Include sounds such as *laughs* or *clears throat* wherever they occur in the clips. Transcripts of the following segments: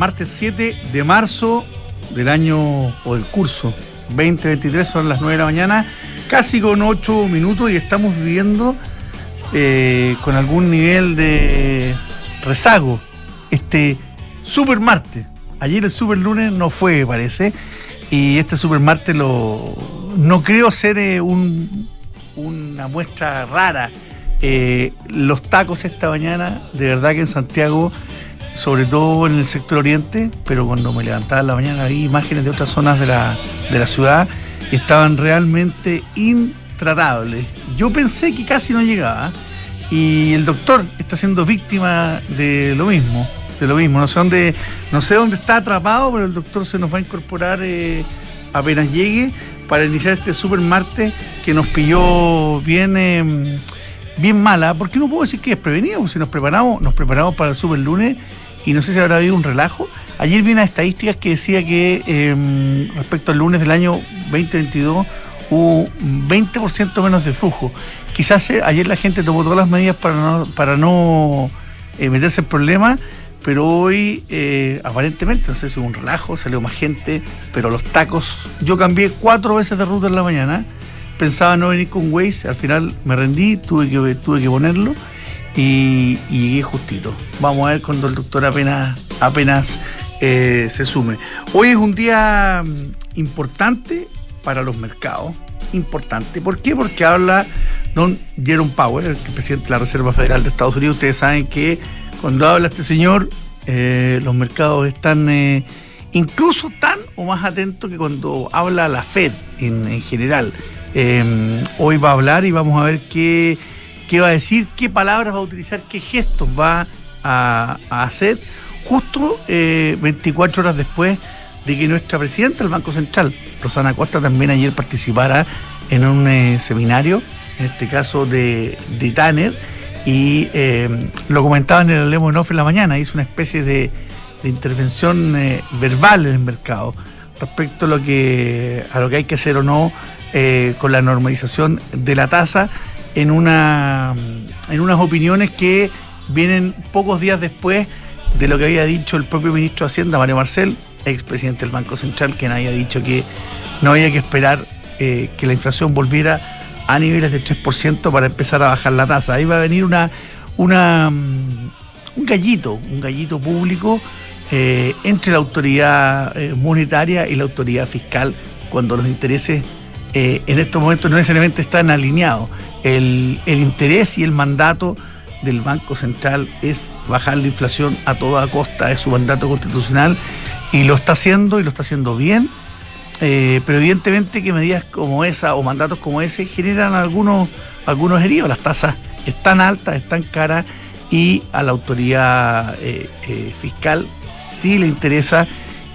Martes 7 de marzo del año o del curso 2023, son las 9 de la mañana, casi con 8 minutos y estamos viviendo eh, con algún nivel de rezago este super martes. Ayer el super lunes no fue, parece, y este super martes lo, no creo ser eh, un, una muestra rara. Eh, los tacos esta mañana, de verdad que en Santiago sobre todo en el sector oriente, pero cuando me levantaba en la mañana vi imágenes de otras zonas de la, de la ciudad y estaban realmente intratables. Yo pensé que casi no llegaba y el doctor está siendo víctima de lo mismo, de lo mismo. No sé dónde, no sé dónde está atrapado, pero el doctor se nos va a incorporar eh, apenas llegue para iniciar este super martes que nos pilló bien. Eh, bien mala, porque no puedo decir que es prevenido, si nos preparamos, nos preparamos para el super lunes y no sé si habrá habido un relajo. Ayer vi unas estadísticas que decía que em, respecto al lunes del año 2022 hubo 20% menos de flujo. Quizás eh, ayer la gente tomó todas las medidas para no, para no eh, meterse en problemas, pero hoy eh, aparentemente, no sé si hubo un relajo, salió más gente, pero los tacos, yo cambié cuatro veces de ruta en la mañana, pensaba no venir con Waze, al final me rendí, tuve que, tuve que ponerlo y, llegué justito. Vamos a ver cuando el doctor apenas, apenas eh, se sume. Hoy es un día mm, importante para los mercados. Importante. ¿Por qué? Porque habla don Jerome Powell, el presidente de la Reserva Federal de Estados Unidos. Ustedes saben que cuando habla este señor, eh, los mercados están eh, incluso tan o más atentos que cuando habla la Fed en, general. Hoy va a hablar y vamos a ver qué qué va a decir, qué palabras va a utilizar, qué gestos va a, hacer, justo 24 eh, horas después de que nuestra presidenta del Banco Central, Rosana Costa, también ayer participara en un eh, seminario, en este caso de, de Tanner, y eh, lo comentaba en el Lemo en la mañana, hizo una especie de, intervención verbal en el mercado respecto a lo que a lo que hay que hacer o no con la normalización de la tasa en, una, en unas opiniones que vienen pocos días después de lo que había dicho el propio ministro de Hacienda, Mario Marcel, expresidente del Banco Central, quien había dicho que no había que esperar eh, que la inflación volviera a niveles de 3% para empezar a bajar la tasa. Ahí va a venir una, una, mm, un gallito, un gallito público eh, entre la autoridad eh, monetaria y la autoridad fiscal cuando los intereses en estos momentos no necesariamente están alineados. El, interés y el mandato del Banco Central es bajar la inflación a toda costa, es su mandato constitucional y lo está haciendo y lo está haciendo bien, eh, pero evidentemente que medidas como esa o mandatos como ese generan algunos, algunos heridos, las tasas están altas, están caras y a la autoridad eh, eh, fiscal sí le interesa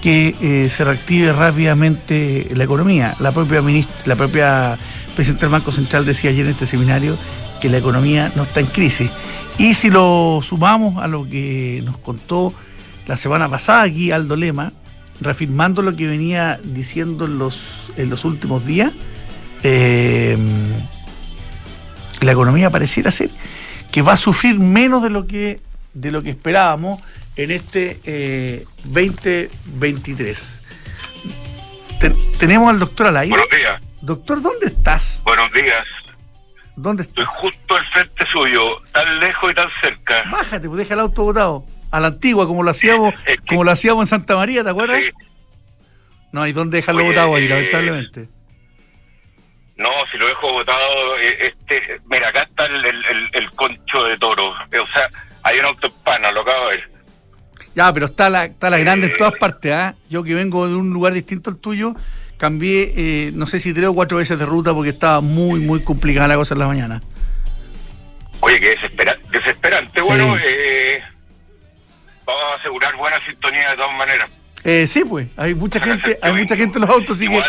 que se reactive rápidamente la economía. La propia, la propia presidente del Banco Central decía ayer en este seminario que la economía no está en crisis. Y si lo sumamos a lo que nos contó la semana pasada aquí Aldo Lema, reafirmando lo que venía diciendo en los, en los últimos días, eh, la economía pareciera ser que va a sufrir menos de lo que, de lo que esperábamos en este 2023. Eh, tenemos al doctor Alain. Buenos días. Doctor, ¿dónde estás? Buenos días. ¿Dónde estás? Estoy justo al frente suyo, tan lejos y tan cerca. Bájate, pues deja el auto botado. A la antigua, como lo hacíamos, *laughs* como lo hacíamos en Santa María, ¿te acuerdas? No hay dónde dejarlo botado ahí, eh, lamentablemente. No, si lo dejo botado, eh, este, mira, acá está el, el, concho de toro. O sea, hay una autopana, lo acabo de ver. Ya, pero está la, está la grande en todas partes, ¿ah? Yo que vengo de un lugar distinto al tuyo, cambié, eh, no sé si tres o cuatro veces de ruta porque estaba muy, muy complicada la cosa en la mañana. Oye, qué desesperante. Bueno, eh, vamos a asegurar buena sintonía de todas maneras. Eh, sí, pues, hay mucha gente, hay mucha gente en los autos, así que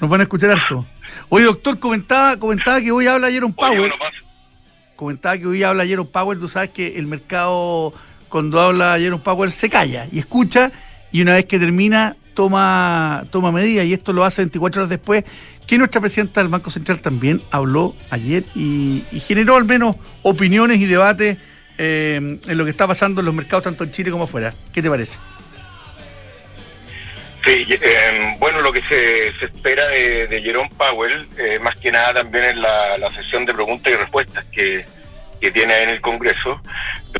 nos van a escuchar harto. Oye, doctor, comentaba, comentaba que hoy habla Jerome Power. Comentaba que hoy habla Jerome Power, tú sabes que el mercado, cuando habla Jerome Power, se calla y escucha, y una vez que termina, toma, toma medidas y esto lo hace 24 horas después que nuestra presidenta del Banco Central también habló ayer y, generó al menos opiniones y debates en lo que está pasando en los mercados tanto en Chile como afuera. ¿Qué te parece? Sí, eh, bueno, lo que se, espera de, Jerome Powell, eh, más que nada también en la, sesión de preguntas y respuestas que, tiene en el Congreso,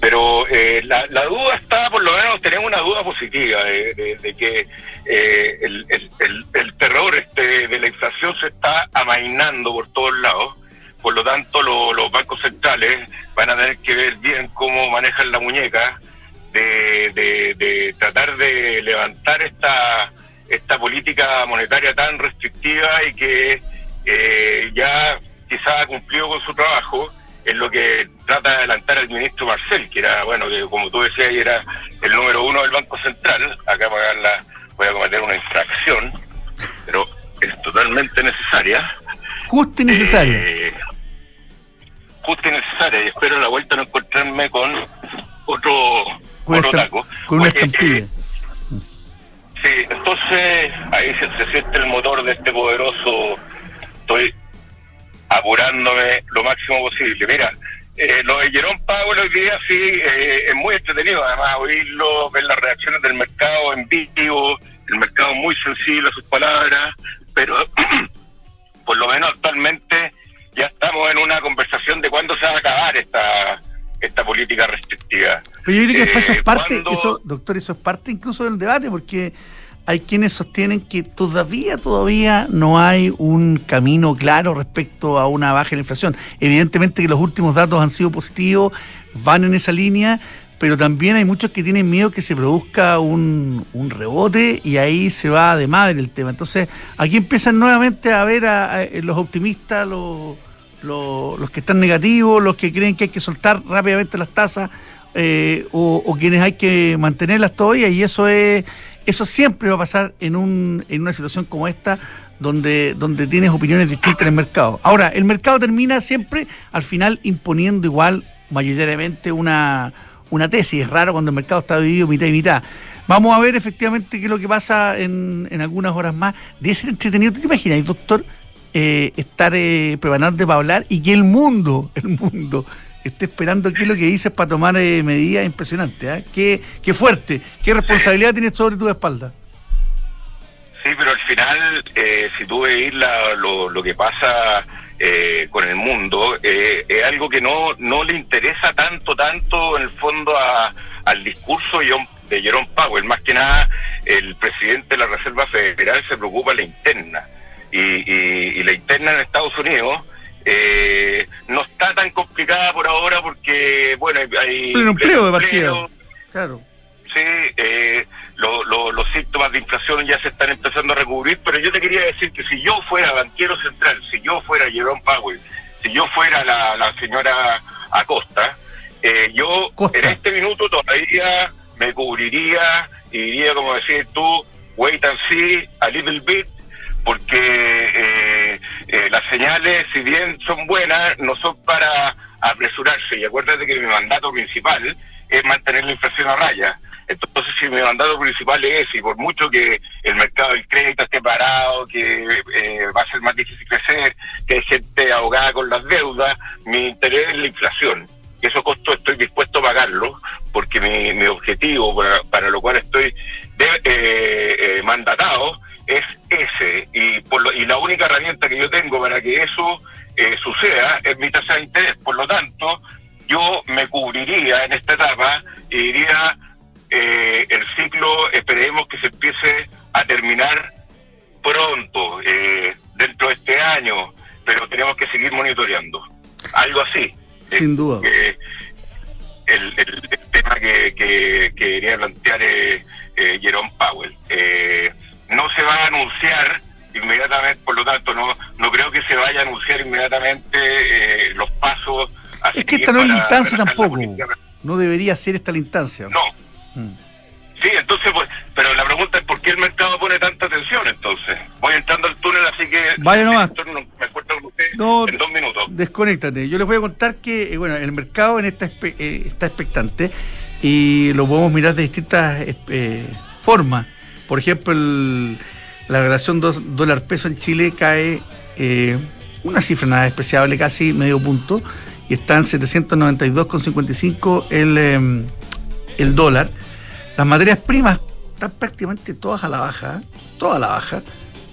pero eh, la, duda está, por lo menos tenemos una duda positiva de, que el, el, terror este de la inflación se está amainando por todos lados, por lo tanto los bancos centrales van a tener que ver bien cómo manejan la muñeca de, tratar de levantar esta, esta política monetaria tan restrictiva y que eh, ya quizás ha cumplido con su trabajo en lo que trata de adelantar el ministro Marcel, que era, bueno, que como tú decías, era el número uno del Banco Central. Acá voy a cometer una infracción, pero es totalmente necesaria. Justa y necesaria. Eh, justa y necesaria, y espero a la vuelta no encontrarme con otro con, una estampilla. sí, entonces ahí se, siente el motor de este poderoso. Estoy apurándome lo máximo posible. Mira, eh, lo de Jerón Powell hoy día sí eh, es muy entretenido, además, oírlo, ver las reacciones del mercado en vivo, el mercado muy sensible a sus palabras, pero *clears throat* por lo menos actualmente ya estamos en una conversación de cuándo se va a acabar esta esta política restrictiva. Pero yo creo que eso es eh, parte, eso, doctor, eso es parte incluso del debate, porque hay quienes sostienen que todavía, todavía no hay un camino claro respecto a una baja en la inflación. Evidentemente que los últimos datos han sido positivos, van en esa línea, pero también hay muchos que tienen miedo que se produzca un, un rebote y ahí se va de madre el tema. Entonces, aquí empiezan nuevamente a ver a los optimistas, los los que están negativos, los que creen que hay que soltar rápidamente las tasas eh, o, quienes hay que mantenerlas todavía y eso es eso siempre va a pasar en, un, en una situación como esta donde, donde tienes opiniones distintas en el mercado. Ahora, el mercado termina siempre al final imponiendo igual mayoritariamente una, una tesis. Es raro cuando el mercado está dividido mitad y mitad. Vamos a ver efectivamente qué es lo que pasa en, en algunas horas más. De ser entretenido, ¿tú te imaginas, doctor? Eh, estar eh, preparándote para hablar y que el mundo, *laughs* el mundo, esté esperando qué es lo que dices para tomar eh, medidas impresionantes. ¿eh? Qué, qué, fuerte, qué responsabilidad tienes sobre tu espalda. Sí, pero al final, eh, si tú veis lo, lo, que pasa eh, con el mundo, es algo que no, no le interesa tanto, tanto en el fondo a, al discurso de Jerome Powell. Más que nada, el presidente de la Reserva Federal se preocupa la interna y, la interna en Estados Unidos eh, no está tan complicada por ahora porque, bueno, hay... Pleno empleo de partido. Claro. Sí, eh, los síntomas de inflación ya se están empezando a recubrir, pero yo te quería decir que si yo fuera banquero central, si yo fuera Jerome Powell, si yo fuera la, señora Acosta, eh, yo en este minuto todavía me cubriría y diría, como decir tú, wait and see a little bit porque eh, eh, las señales, si bien son buenas, no son para apresurarse. Y acuérdate que mi mandato principal es mantener la inflación a raya. Entonces, si mi mandato principal es y por mucho que el mercado del crédito esté parado, que eh, va a ser más difícil crecer, que hay gente ahogada con las deudas, mi interés es la inflación. Y esos costos estoy dispuesto a pagarlo, porque mi, mi objetivo, para, para lo cual estoy de, mandatado, es ese y por lo, y la única herramienta que yo tengo para que eso eh, suceda es mi tasa de interés. Por lo tanto, yo me cubriría en esta etapa y diría eh, el ciclo esperemos que se empiece a terminar pronto, eh, dentro de este año, pero tenemos que seguir monitoreando. Algo así. Sin duda. el, el, tema que, que, quería plantear eh, Jerome Powell. Eh, no se va a anunciar inmediatamente, por lo tanto, no no creo que se vaya a anunciar inmediatamente eh, los pasos. es que esta no es la instancia tampoco. No debería ser esta la instancia. No. Mm. Sí, entonces, pues, pero la pregunta es por qué el mercado pone tanta atención, entonces. Voy entrando al túnel, así que... Vaya nomás. Me acuerdo con usted en dos minutos. Desconéctate. Yo les voy a contar que, eh, bueno, el mercado en esta eh, está expectante y lo podemos mirar de distintas formas. Por ejemplo, la relación dólar-peso en Chile cae eh, una cifra nada despreciable, casi medio punto, y está en 792,55 el, em, el dólar. Las materias primas están prácticamente todas a la baja, ¿eh? toda la baja.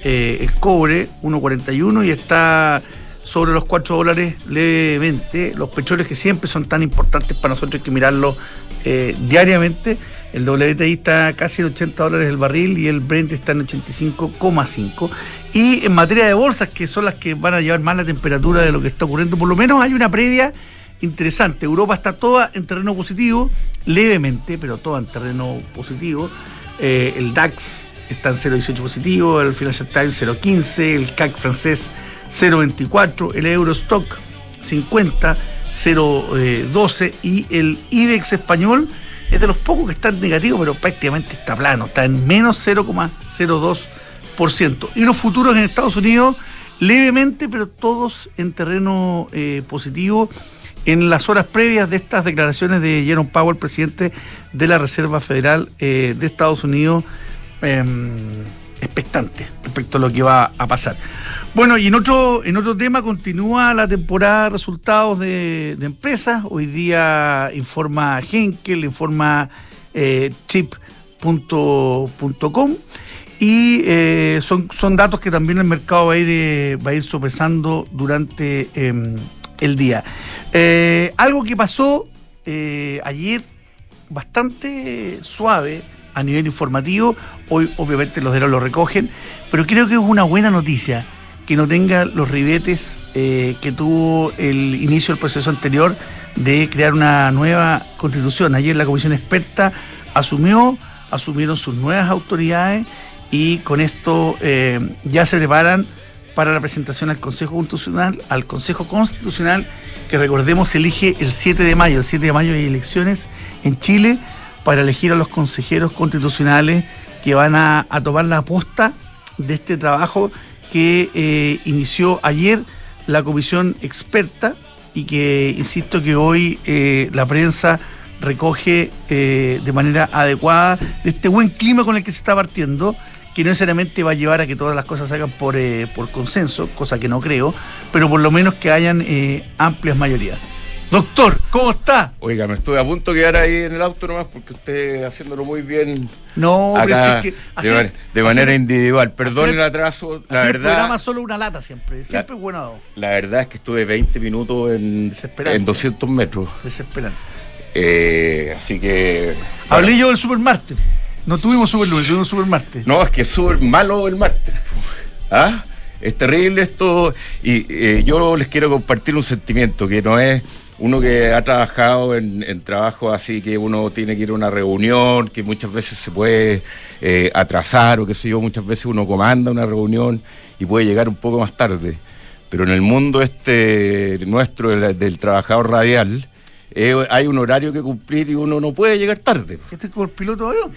Eh, el cobre 1,41 y está sobre los 4 dólares levemente. Los petróleos que siempre son tan importantes para nosotros hay que mirarlos eh, diariamente. El WTI está casi en 80 dólares el barril y el Brent está en 85,5. Y en materia de bolsas, que son las que van a llevar más la temperatura de lo que está ocurriendo, por lo menos hay una previa interesante. Europa está toda en terreno positivo, levemente, pero toda en terreno positivo. Eh, el DAX está en 0,18 positivo, el Financial Times 0,15, el CAC francés 0,24, el Eurostock 50 0,12 y el IBEX español es de los pocos que están negativos, pero prácticamente está plano, está en menos 0,02%. Y los futuros en Estados Unidos levemente, pero todos en terreno eh, positivo en las horas previas de estas declaraciones de Jerome Powell, presidente de la Reserva Federal eh, de Estados Unidos, em, expectante respecto a lo que va a pasar. Bueno, y en otro, en otro tema continúa la temporada de resultados de, empresas. Hoy día informa Henkel, informa eh, chip.com y eh, son, son datos que también el mercado va a ir, eh, va a ir sopesando durante em, el día. Eh, algo que pasó ayer bastante suave a nivel informativo, hoy obviamente los de lo recogen, pero creo que es una buena noticia que no tenga los ribetes eh, que tuvo el inicio del proceso anterior de crear una nueva constitución. Ayer la comisión experta asumió, asumieron sus nuevas autoridades y con esto eh, ya se preparan para la presentación al Consejo Constitucional, al Consejo Constitucional, que recordemos elige el 7 de mayo. El 7 de mayo hay elecciones en Chile para elegir a los consejeros constitucionales que van a, tomar la aposta de este trabajo que eh, inició ayer la comisión experta y que, insisto, que hoy eh, la prensa recoge eh, de manera adecuada de este buen clima con el que se está partiendo, que no necesariamente va a llevar a que todas las cosas se hagan por consenso, cosa que no creo, pero por lo menos que hayan amplias mayorías. Doctor, ¿cómo está? Oiga, me estoy a punto de quedar ahí en el auto nomás porque usted haciéndolo muy bien. No, acá, que de, manera individual. Perdón el atraso. La verdad. El programa solo una lata siempre. Siempre es bueno. La verdad es que estuve 20 minutos en, en 200 metros. Desesperante. Eh, así que. Hablé yo del supermartes. No tuvimos super lunes, tuvimos super martes. No, es que es súper malo el martes. ¿Ah? Es terrible esto. Y eh, yo les quiero compartir un sentimiento que no es uno que ha trabajado en, en trabajos así que uno tiene que ir a una reunión, que muchas veces se puede eh, atrasar o qué sé yo, muchas veces uno comanda una reunión y puede llegar un poco más tarde. Pero en el mundo este nuestro del, trabajador radial, eh, hay un horario que cumplir y uno no puede llegar tarde. ¿Este es como el piloto de avión?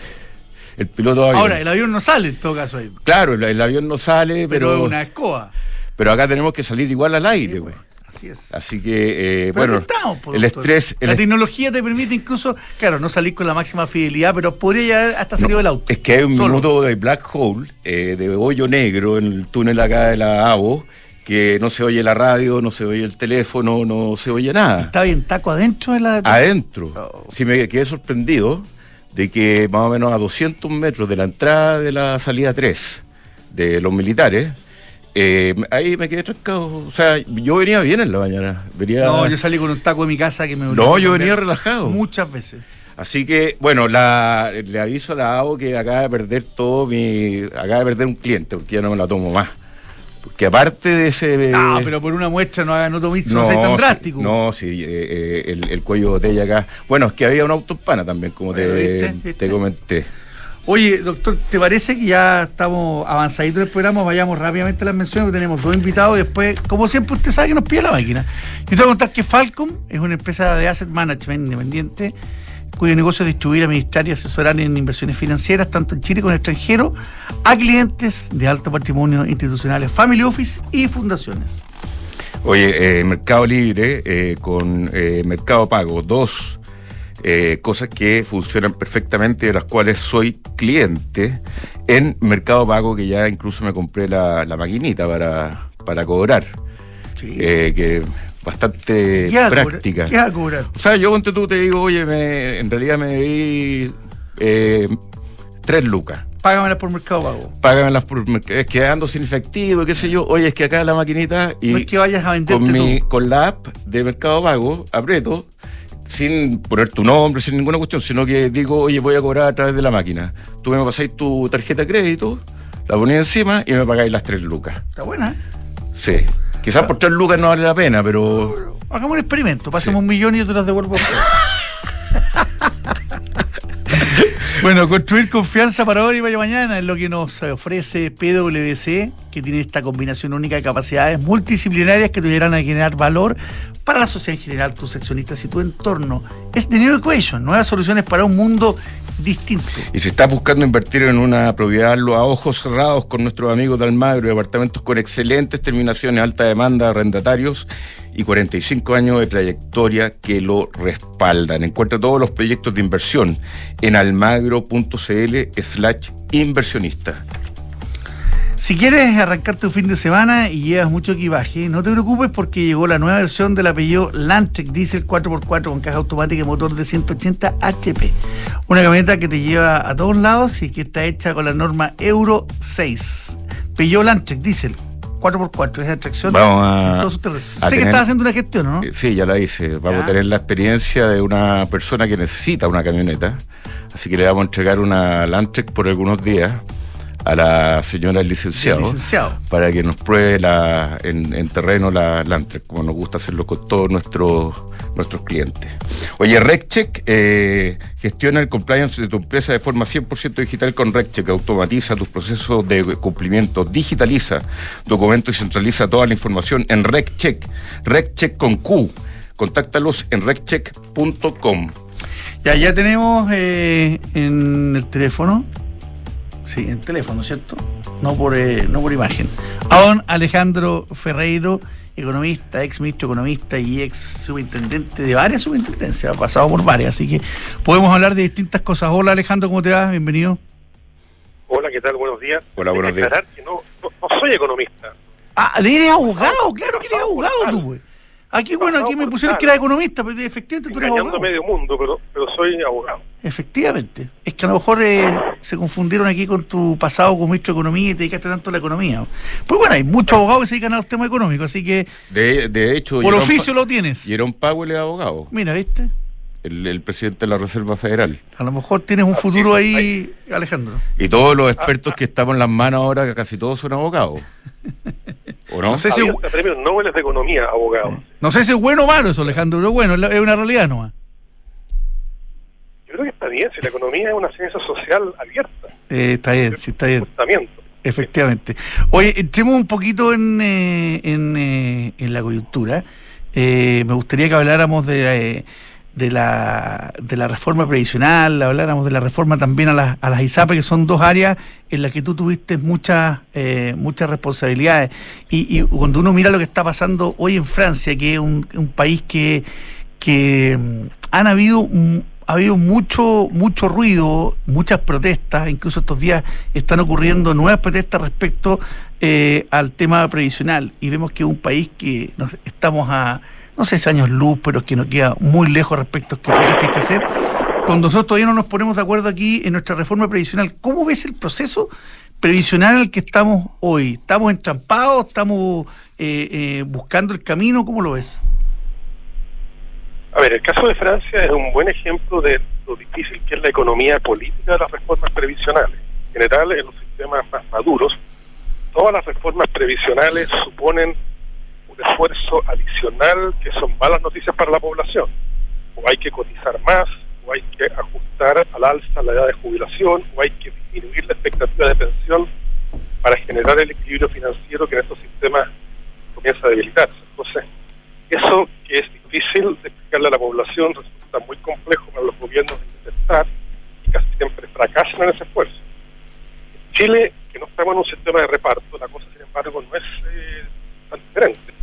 El piloto de avión. Ahora, el avión no sale en todo caso ahí. Claro, el, avión no sale, pero... Pero es una escoba. Pero acá tenemos que salir igual al aire, güey. Así es. Así que, eh, bueno, el estrés. la tecnología te permite incluso, claro, no salir con la máxima fidelidad, pero podría llegar hasta salir del auto. Es que hay un minuto de black hole, eh, de hoyo negro en el túnel acá de la AVO, que no se oye la radio, no se oye el teléfono, no se oye nada. ¿Está bien taco adentro de la.? Adentro. Oh. Sí, me quedé sorprendido de que más o menos a 200 metros de la entrada de la salida 3 de los militares eh, ahí me quedé trancado. O sea, yo venía bien en la mañana. No, yo salí con un taco de mi casa que me No, yo venía relajado. Muchas veces. Así que, bueno, la, le aviso a la AO que acaba de perder todo mi. Acaba de perder un cliente porque ya no me la tomo más. Porque aparte de ese. No, pero por una muestra no, no tomiste, no, no tan drástico. No, sí, eh, eh, el, el, cuello de botella acá. Bueno, es que había una autopana también, como te, te comenté. Oye, doctor, ¿te parece que ya estamos avanzaditos en el programa? Vayamos rápidamente a las menciones, porque tenemos dos invitados y después, como siempre, usted sabe que nos pide la máquina. Yo te voy a contar que Falcom es una empresa de asset management independiente cuyo negocio es distribuir, administrar y asesorar en inversiones financieras, tanto en Chile como en el extranjero, a clientes de alto patrimonio institucionales, family office y fundaciones. Oye, eh, Mercado Libre eh, con eh, Mercado Pago, dos eh, cosas que funcionan perfectamente, de las cuales soy cliente en Mercado Pago, que ya incluso me compré la, maquinita para, para cobrar. Sí. Eh, que bastante práctica. ¿Qué cobrar? O sea, yo ponte tú te digo, oye, me, en realidad me debí eh, tres lucas. Págamelas por Mercado Pago. Págamelas por Mercado Es que ando sin efectivo, qué sé yo. Oye, es que acá la maquinita y no es que vayas a venderte con, mi, con la app de Mercado Pago, aprieto, sin poner tu nombre, sin ninguna cuestión, sino que digo, oye, voy a cobrar a través de la máquina. Tú me pasáis tu tarjeta de crédito, la ponéis encima y me pagáis las tres lucas. Está buena, ¿eh? Sí. Quizás por tres lucas no vale la pena, pero. Hagamos un experimento, pasemos Sí. un millón y yo te las devuelvo. *laughs* *laughs* bueno, construir confianza para hoy y para mañana es lo que nos ofrece PwC, que tiene esta combinación única de capacidades multidisciplinarias que te ayudarán a generar valor para la sociedad en general, tus accionistas y tu entorno. Es The New Equation, nuevas soluciones para un mundo distinto. Y si estás buscando invertir en una propiedad, hazlo a ojos cerrados con nuestros amigos de Almagro, departamentos con excelentes terminaciones, alta demanda de arrendatarios y 45 años de trayectoria que lo respaldan. Encuentra todos los proyectos de inversión en almagro.cl slash inversionista. Si quieres arrancar tu fin de semana y llevas mucho equipaje, no te preocupes porque llegó la nueva versión del apellido Landtrek Diesel 4x4 con caja automática y motor de 180 HP. Una camioneta que te lleva a todos lados y que está hecha con la norma Euro 6. Peugeot Landtrek Diesel 4x4, es atracción. Vamos a- sé que estás haciendo una gestión, ¿no? Sí, ya la hice. Vamos Ya. a tener la experiencia de una persona que necesita una camioneta. Así que le vamos a entregar una Landtrek por algunos días a la señora licenciado, Licenciado. para que nos pruebe la, en, en terreno la Landtrek, como nos gusta hacerlo con todos nuestros nuestros clientes. Oye, RecCheck eh, gestiona el compliance de tu empresa de forma 100% digital con RecCheck. Automatiza tus procesos de cumplimiento, digitaliza documentos y centraliza toda la información en RecCheck. RecCheck con Q. Contáctalos en reccheck.com. Ya, ya tenemos eh, en el teléfono. Sí, en el teléfono, ¿cierto? No por, eh, no por imagen. A don Alejandro Ferreiro, economista, ex ministro economista y ex subintendente de varias superintendencias, ha pasado por varias, así que podemos hablar de distintas cosas. Hola Alejandro, ¿cómo te va? Bienvenido. Hola, ¿qué tal? Buenos días. Hola, buenos días. que no, no, no soy economista. Ah, eres abogado, claro que eres abogado tú, güey. Aquí, bueno, aquí me pusieron que eras economista, pero efectivamente tú eres abogado. medio mundo, pero, pero soy abogado. Efectivamente. Es que a lo mejor eh, se confundieron aquí con tu pasado como ministro de Economía y te dedicaste tanto a la economía. Pues bueno, hay muchos abogados que se dedican a los temas económicos, así que De, de hecho, por oficio Pa- lo tienes. Jerome Powell es abogado, Mira, ¿viste? el, el presidente de la Reserva Federal. A lo mejor tienes un futuro ahí, Alejandro. Y todos los expertos que estamos en las manos ahora, que casi todos son abogados. *laughs* ¿O no? No sé si, hasta premios Nobel de Economía, abogado. no sé si es bueno o malo eso, Alejandro, pero bueno, es es una realidad nomás. Yo creo que está bien, si la economía es una ciencia social abierta. Eh, está bien, sí, está bien. Efectivamente. Oye, entremos un poquito en, eh, en, eh, en la coyuntura. Eh, me gustaría que habláramos de, eh, de, la, de la reforma previsional, habláramos de la reforma también a las, a las que son dos áreas en las que tú tuviste muchas eh, muchas responsabilidades. Y, y cuando uno mira lo que está pasando hoy en Francia, que es un, un país que, que mm, han habido mm, ha habido mucho mucho ruido, muchas protestas, incluso estos días están ocurriendo nuevas protestas respecto eh, al tema previsional y vemos que es un país que nos estamos a no sé si años luz, pero es que nos queda muy lejos respecto a qué cosas que hay que hacer. Cuando nosotros todavía no nos ponemos de acuerdo aquí en nuestra reforma previsional, ¿cómo ves el proceso previsional al que estamos hoy? ¿Estamos entrampados? ¿Estamos eh, eh, buscando el camino? ¿Cómo lo ves? A ver, el caso de Francia es un buen ejemplo de lo difícil que es la economía política de las reformas previsionales. En general, en los sistemas más maduros, todas las reformas previsionales suponen un esfuerzo adicional que son malas noticias para la población. O hay que cotizar más, o hay que ajustar al alza la edad de jubilación, o hay que disminuir la expectativa de pensión para generar el equilibrio financiero que en estos sistemas comienza a debilitarse. Entonces, eso que es difícil de explicarle a la población resulta muy complejo para los gobiernos de intentar y casi siempre fracasan en ese esfuerzo. En Chile, que no estamos en un sistema de reparto, la cosa sin embargo no es eh, tan diferente.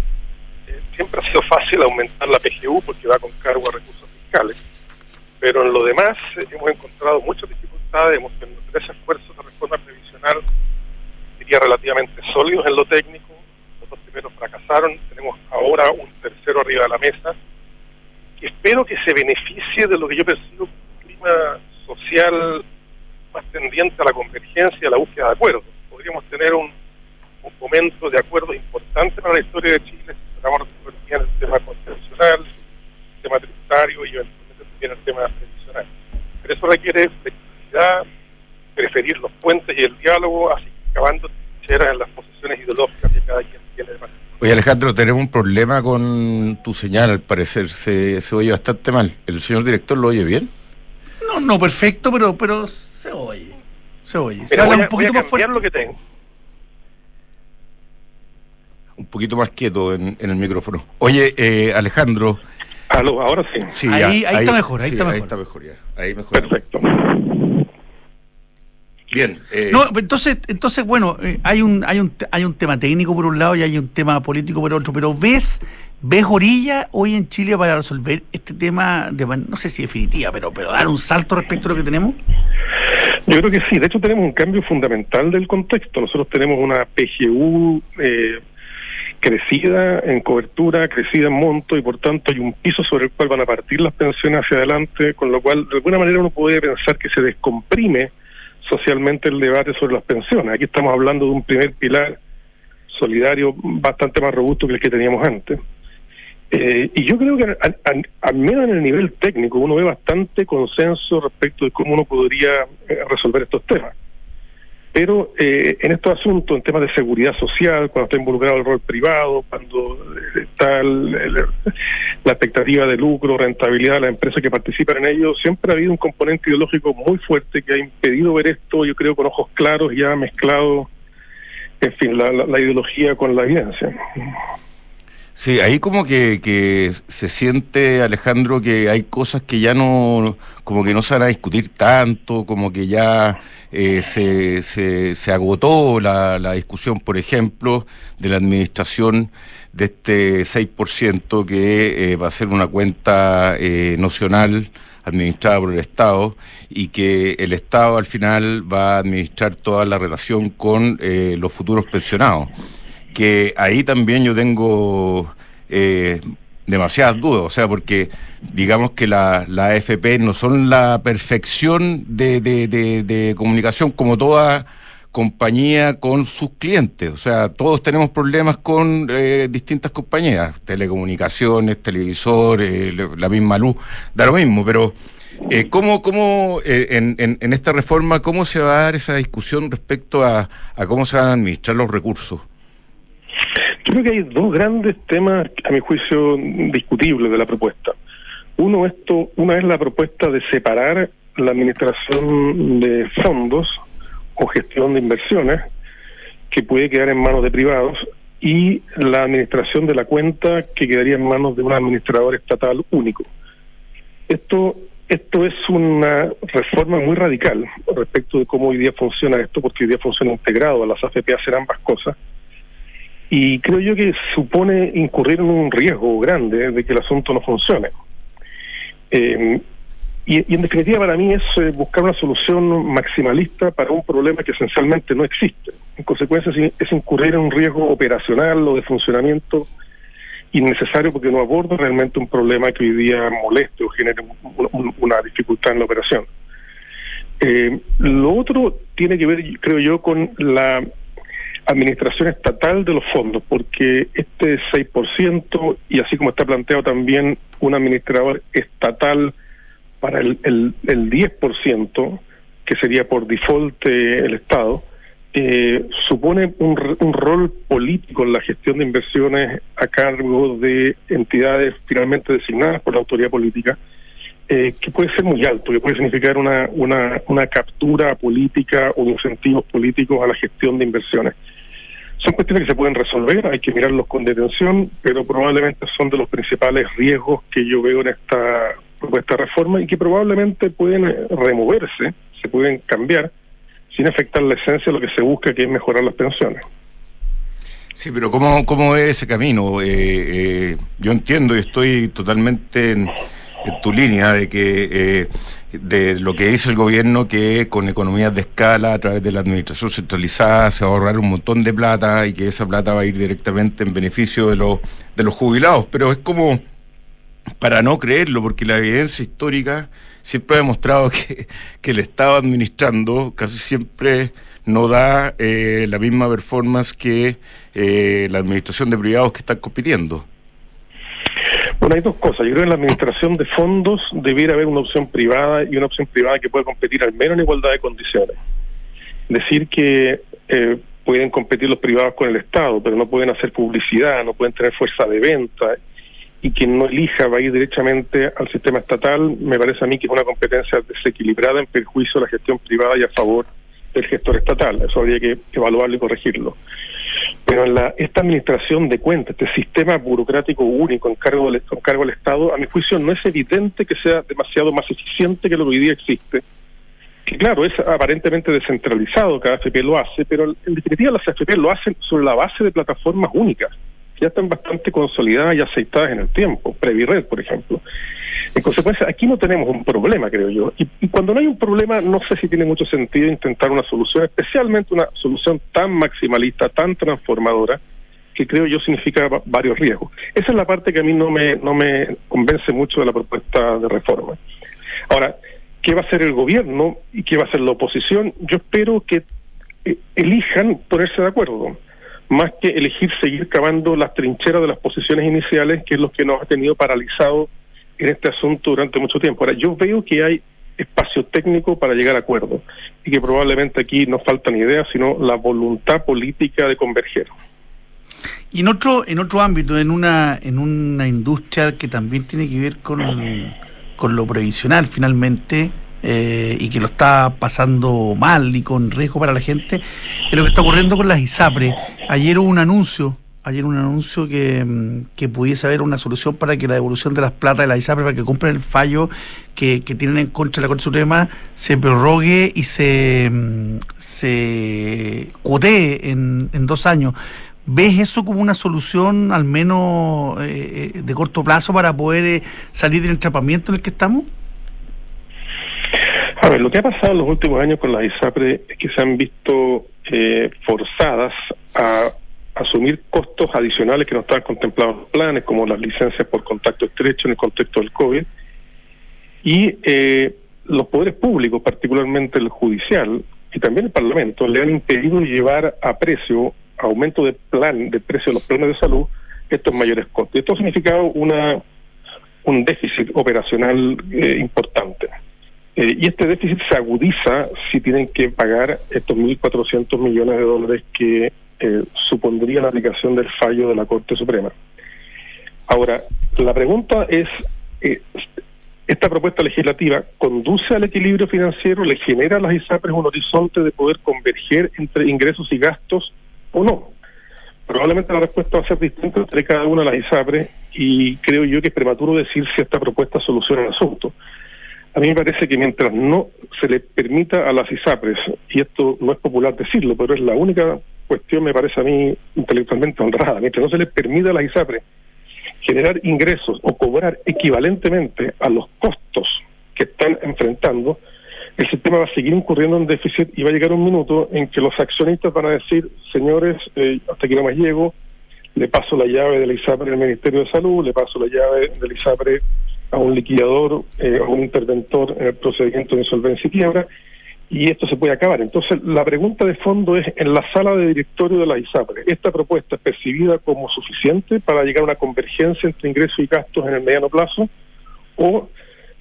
Siempre ha sido fácil aumentar la PGU porque va con cargo a recursos fiscales, pero en lo demás hemos encontrado muchas dificultades, hemos tenido tres esfuerzos de reforma previsional, diría relativamente sólidos en lo técnico, los dos primeros fracasaron tenemos ahora un tercero arriba de la mesa, que espero que se beneficie de lo que yo percibo un clima social más tendiente a la convergencia, a la búsqueda de acuerdos. Podríamos tener un, momento de acuerdo importante para la historia de Chile si tratamos de el tema constitucional, el tema tributario y eventualmente también el tema previsional. Pero eso requiere flexibilidad, preferir los puentes y el diálogo, así acabando en las posiciones ideológicas que cada quien tiene. Oye Alejandro, tenemos un problema con tu señal, al parecer, se, se oye bastante mal. ¿El señor director lo oye bien? No, no perfecto, pero pero se oye. Se oye. Se habla un poquito más fuerte. lo que tengo. Un poquito más quieto en, el micrófono. Oye, eh, Alejandro. Aló, ahora sí. ahí, ahí, está mejor, ahí está mejor. Ahí está mejor ya. Ahí mejor. Perfecto. Bien. Eh, no, entonces, entonces bueno, eh, hay un, hay un, hay un tema técnico por un lado y hay un tema político por otro, pero ves, ves orilla hoy en Chile para resolver este tema de, no sé si definitiva, pero, pero dar un salto respecto a lo que tenemos. Yo creo que sí. De hecho, tenemos un cambio fundamental del contexto. Nosotros tenemos una PGU eh, crecida en cobertura, crecida en monto y por tanto hay un piso sobre el cual van a partir las pensiones hacia adelante, con lo cual de alguna manera uno puede pensar que se descomprime socialmente el debate sobre las pensiones. Aquí estamos hablando de un primer pilar solidario bastante más robusto que el que teníamos antes. Eh, y yo creo que al menos en el nivel técnico uno ve bastante consenso respecto de cómo uno podría eh, resolver estos temas. Pero eh, en estos asuntos, en temas de seguridad social, cuando está involucrado el rol privado, cuando está la expectativa de lucro, rentabilidad de las empresas que participan en ello, siempre ha habido un componente ideológico muy fuerte que ha impedido ver esto, yo creo, con ojos claros, ya mezclado, en fin, la ideología con la evidencia. Sí, ahí como que, que, se siente, Alejandro, que hay cosas que ya no, como que no se van a discutir tanto, como que ya eh, se, se, se, agotó la, la, discusión, por ejemplo, de la administración de este 6% que eh, va a ser una cuenta eh, nocional administrada por el Estado y que el Estado al final va a administrar toda la relación con los futuros pensionados que ahí también yo tengo eh, demasiadas dudas, o sea, porque digamos que la, la AFP no son la perfección de, de, comunicación como toda compañía con sus clientes. O sea, todos tenemos problemas con eh, distintas compañías, telecomunicaciones, televisores, la misma luz, da lo mismo, pero eh, ¿cómo, cómo eh, en, en, en, esta reforma, cómo se va a dar esa discusión respecto a cómo se van a administrar los recursos? Yo creo que hay dos grandes temas, a mi juicio, discutibles de la propuesta. Uno, esto, una es la propuesta de separar la administración de fondos o gestión de inversiones, que puede quedar en manos de privados, y la administración de la cuenta, que quedaría en manos de un administrador estatal único. Esto esto es una reforma muy radical respecto de cómo hoy día funciona esto, porque hoy día funciona integrado a las AFP hacer ambas cosas. Y creo yo que supone incurrir en un riesgo grande de que el asunto no funcione. Eh, y, en definitiva para mí es eh, buscar una solución maximalista para un problema que esencialmente no existe. En consecuencia es, incurrir en un riesgo operacional o de funcionamiento innecesario porque no aborda realmente un problema que hoy día moleste o genere una dificultad en la operación. Eh, lo otro tiene que ver, creo yo, con la administración estatal de los fondos, porque este 6%, y así como está planteado también un administrador estatal para el, el, el 10%, que sería por default eh, el Estado, eh, supone un, un rol político en la gestión de inversiones a cargo de entidades finalmente designadas por la autoridad política, eh, que puede ser muy alto, que puede significar una, una, una captura política o incentivos políticos a la gestión de inversiones. Son cuestiones que se pueden resolver, hay que mirarlos con detención, pero probablemente son de los principales riesgos que yo veo en esta propuesta de reforma y que probablemente pueden eh, removerse, se pueden cambiar, sin afectar la esencia de lo que se busca, que es mejorar las pensiones. Sí, pero ¿cómo, cómo es ese camino? Eh, eh, yo entiendo y estoy totalmente en tu línea de que eh, de lo que dice el gobierno que con economías de escala a través de la administración centralizada se va a ahorrar un montón de plata y que esa plata va a ir directamente en beneficio de los de los jubilados, pero es como para no creerlo porque la evidencia histórica siempre ha demostrado que, que el Estado administrando casi siempre no da eh, la misma performance que eh, la administración de privados que están compitiendo. Bueno, hay dos cosas. Yo creo que en la administración de fondos debiera haber una opción privada y una opción privada que pueda competir al menos en igualdad de condiciones. Decir que eh, pueden competir los privados con el Estado, pero no pueden hacer publicidad, no pueden tener fuerza de venta y quien no elija va a ir directamente al sistema estatal, me parece a mí que es una competencia desequilibrada en perjuicio de la gestión privada y a favor del gestor estatal. Eso habría que evaluarlo y corregirlo. Pero la, esta administración de cuentas, este sistema burocrático único en cargo, del, cargo del Estado, a mi juicio no es evidente que sea demasiado más eficiente que lo que hoy día existe. Que claro, es aparentemente descentralizado, cada AFP lo hace, pero en definitiva las AFP lo hacen sobre la base de plataformas únicas ya están bastante consolidadas y aceitadas en el tiempo, Previred, por ejemplo. En consecuencia, aquí no tenemos un problema, creo yo. Y, cuando no hay un problema, no sé si tiene mucho sentido intentar una solución, especialmente una solución tan maximalista, tan transformadora, que creo yo significa varios riesgos. Esa es la parte que a mí no me, no me convence mucho de la propuesta de reforma. Ahora, ¿qué va a hacer el gobierno y qué va a hacer la oposición? Yo espero que eh, elijan ponerse de acuerdo más que elegir seguir cavando las trincheras de las posiciones iniciales, que es lo que nos ha tenido paralizado en este asunto durante mucho tiempo. Ahora, yo veo que hay espacio técnico para llegar a acuerdos y que probablemente aquí no faltan ideas, sino la voluntad política de converger. Y en otro, en otro ámbito, en una, en una industria que también tiene que ver con, con lo previsional, finalmente, eh, y que lo está pasando mal y con riesgo para la gente, es lo que está ocurriendo con las ISAPRE. Ayer hubo un anuncio, ayer un anuncio que, mm, que pudiese haber una solución para que la devolución de las plata de las ISAPRE, para que compren el fallo que, que tienen en contra de la Corte Suprema, se prorrogue y se, mm, se cuotee en, en dos años. ¿Ves eso como una solución al menos eh, de corto plazo para poder salir del entrapamiento en el que estamos? A ver, lo que ha pasado en los últimos años con las ISAPRE es que se han visto eh, forzadas a asumir costos adicionales que no estaban contemplados en los planes, como las licencias por contacto estrecho en el contexto del COVID. Y eh, los poderes públicos, particularmente el judicial y también el Parlamento, le han impedido llevar a precio, aumento de plan, de precio de los planes de salud, estos mayores costos. Esto ha significado una, un déficit operacional eh, importante. Eh, y este déficit se agudiza si tienen que pagar estos 1.400 millones de dólares que eh, supondría la aplicación del fallo de la Corte Suprema. Ahora, la pregunta es, eh, ¿esta propuesta legislativa conduce al equilibrio financiero, le genera a las ISAPRES un horizonte de poder converger entre ingresos y gastos o no? Probablemente la respuesta va a ser distinta entre cada una de las ISAPRES y creo yo que es prematuro decir si esta propuesta soluciona el asunto. A mí me parece que mientras no se le permita a las ISAPRES, y esto no es popular decirlo, pero es la única cuestión, me parece a mí intelectualmente honrada, mientras no se le permita a las ISAPRES generar ingresos o cobrar equivalentemente a los costos que están enfrentando, el sistema va a seguir incurriendo en déficit y va a llegar un minuto en que los accionistas van a decir, señores, eh, hasta aquí no más llego, le paso la llave de la ISAPRE al Ministerio de Salud, le paso la llave de la ISAPRE a un liquidador, eh, a un interventor en el procedimiento de insolvencia y quiebra, y esto se puede acabar. Entonces, la pregunta de fondo es, en la sala de directorio de la ISAPRE, ¿esta propuesta es percibida como suficiente para llegar a una convergencia entre ingresos y gastos en el mediano plazo? ¿O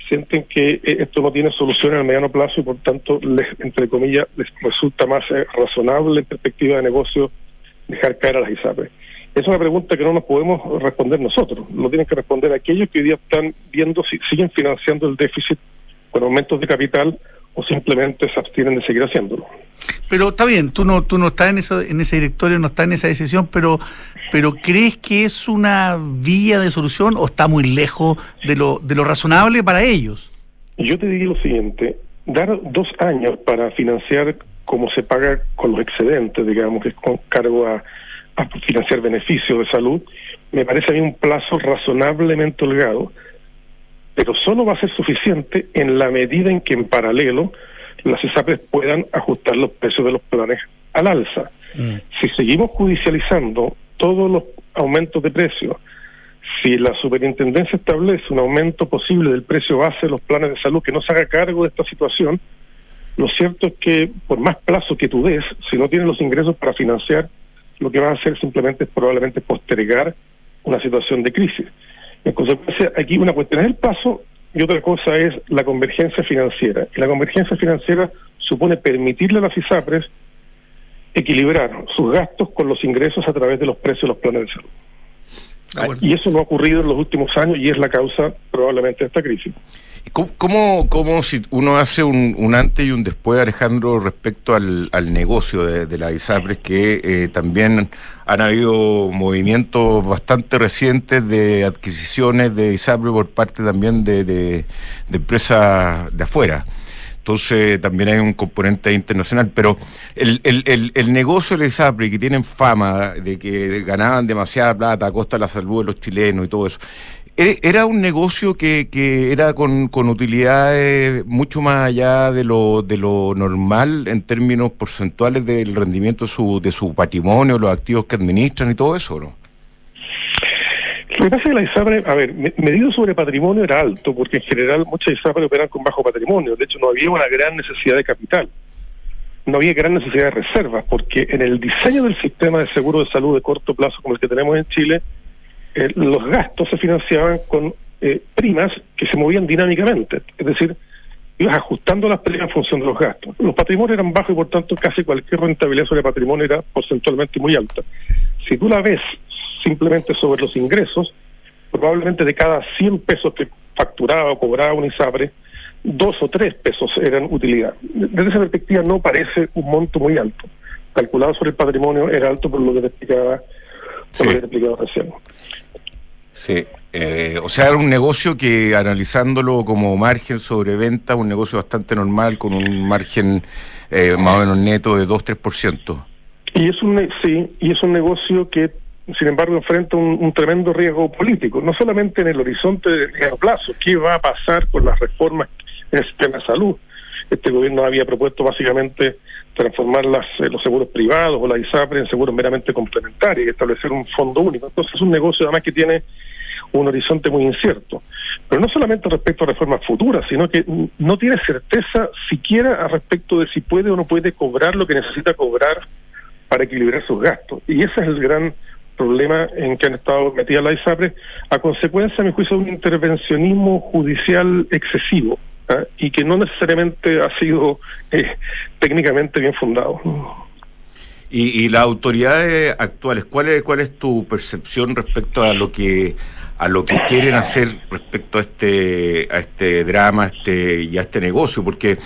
sienten que eh, esto no tiene solución en el mediano plazo y por tanto, les, entre comillas, les resulta más eh, razonable en perspectiva de negocio dejar caer a las ISAPRE? Es una pregunta que no nos podemos responder nosotros, lo tienen que responder aquellos que hoy día están viendo si siguen financiando el déficit con aumentos de capital o simplemente se abstienen de seguir haciéndolo. Pero está bien, tú no tú no estás en eso en ese directorio, no estás en esa decisión, pero pero ¿crees que es una vía de solución o está muy lejos de lo de lo razonable para ellos? Yo te diría lo siguiente, dar dos años para financiar como se paga con los excedentes, digamos, que es con cargo a a financiar beneficios de salud, me parece a mí un plazo razonablemente holgado, pero solo va a ser suficiente en la medida en que en paralelo las ISAPRES puedan ajustar los precios de los planes al alza. Mm. Si seguimos judicializando todos los aumentos de precios, si la superintendencia establece un aumento posible del precio base de los planes de salud que no se haga cargo de esta situación, lo cierto es que por más plazo que tú des, si no tienes los ingresos para financiar, lo que vas a hacer simplemente es probablemente postergar una situación de crisis. En consecuencia, aquí una cuestión es el plazo y otra cosa es la convergencia financiera. Y la convergencia financiera supone permitirle a las ISAPRES equilibrar sus gastos con los ingresos a través de los precios de los planes de salud. Ah, y eso no ha ocurrido en los últimos años y es la causa probablemente de esta crisis. ¿Cómo, cómo si uno hace un, antes y un después, Alejandro, respecto al, negocio de, la ISAPRES, que eh, también han habido movimientos bastante recientes de adquisiciones de ISAPRES por parte también de, de empresas de afuera? Entonces también hay un componente internacional, pero el, el, el, negocio de ISAPRE, que tienen fama de que ganaban demasiada plata a costa de la salud de los chilenos y todo eso, ¿e, ¿era un negocio que, que era con, con utilidades mucho más allá de lo, de lo normal en términos porcentuales del rendimiento de su, de su patrimonio, los activos que administran y todo eso, ¿no? Lo que pasa es que la ISAPRE, a ver, medido sobre patrimonio era alto, porque en general muchas ISAPRE operan con bajo patrimonio. De hecho, no había una gran necesidad de capital. No había gran necesidad de reservas, porque en el diseño del sistema de seguro de salud de corto plazo como el que tenemos en Chile, eh, los gastos se financiaban con eh, primas que se movían dinámicamente. Es decir, ibas ajustando las primas en función de los gastos. Los patrimonios eran bajos y por tanto casi cualquier rentabilidad sobre patrimonio era porcentualmente muy alta. Si tú la ves simplemente sobre los ingresos, probablemente de cada 100 pesos que facturaba o cobraba un ISAPRE, dos o tres pesos eran utilidad. Desde esa perspectiva no parece un monto muy alto. Calculado sobre el patrimonio era alto por lo que te explicaba, por lo que te explicaba recién. Sí, eh, o sea, era un negocio que analizándolo como margen sobre venta, un negocio bastante normal con un margen eh, más o menos neto de 2-3%. Y es un sí, y es un negocio que sin embargo, enfrenta un, tremendo riesgo político, no solamente en el horizonte de largo plazo, qué va a pasar con las reformas en el sistema de salud. Este gobierno había propuesto básicamente transformar las, eh, los seguros privados o la ISAPRE en seguros meramente complementarios y establecer un fondo único. Entonces es un negocio además que tiene un horizonte muy incierto. Pero no solamente respecto a reformas futuras, sino que no tiene certeza siquiera respecto de si puede o no puede cobrar lo que necesita cobrar para equilibrar sus gastos. Y ese es el gran problema en que han estado metidas las ISAPRES a consecuencia, a mi juicio, de un intervencionismo judicial excesivo ¿ah? y que no necesariamente ha sido eh, técnicamente bien fundado. Y, y, las autoridades actuales, ¿cuál es, ¿cuál es tu percepción respecto a lo que a lo que quieren hacer respecto a este a este drama, este y a este negocio? Porque